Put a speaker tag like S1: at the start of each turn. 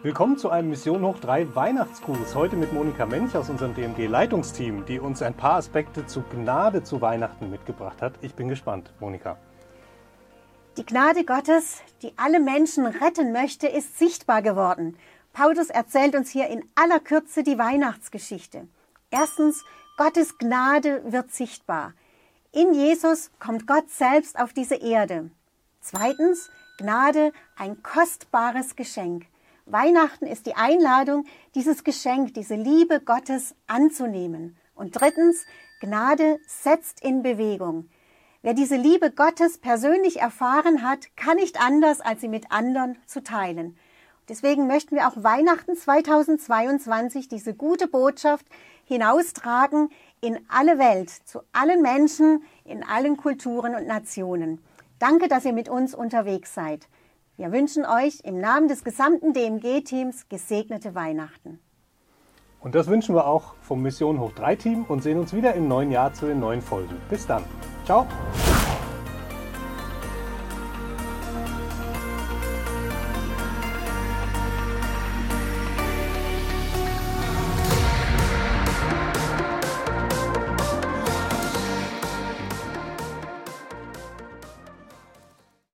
S1: Willkommen zu einem Mission Hoch 3 Weihnachtsgruß. Heute mit Monika Mench aus unserem DMG-Leitungsteam, die uns ein paar Aspekte zu Gnade zu Weihnachten mitgebracht hat. Ich bin gespannt, Monika.
S2: Die Gnade Gottes, die alle Menschen retten möchte, ist sichtbar geworden. Paulus erzählt uns hier in aller Kürze die Weihnachtsgeschichte. Erstens, Gottes Gnade wird sichtbar. In Jesus kommt Gott selbst auf diese Erde. Zweitens, Gnade, ein kostbares Geschenk. Weihnachten ist die Einladung, dieses Geschenk, diese Liebe Gottes anzunehmen. Und drittens, Gnade setzt in Bewegung. Wer diese Liebe Gottes persönlich erfahren hat, kann nicht anders, als sie mit anderen zu teilen. Deswegen möchten wir auch Weihnachten 2022 diese gute Botschaft hinaustragen in alle Welt, zu allen Menschen, in allen Kulturen und Nationen. Danke, dass ihr mit uns unterwegs seid. Wir wünschen euch im Namen des gesamten DMG-Teams gesegnete Weihnachten.
S1: Und das wünschen wir auch vom Mission Hoch 3 Team und sehen uns wieder im neuen Jahr zu den neuen Folgen. Bis dann. Ciao.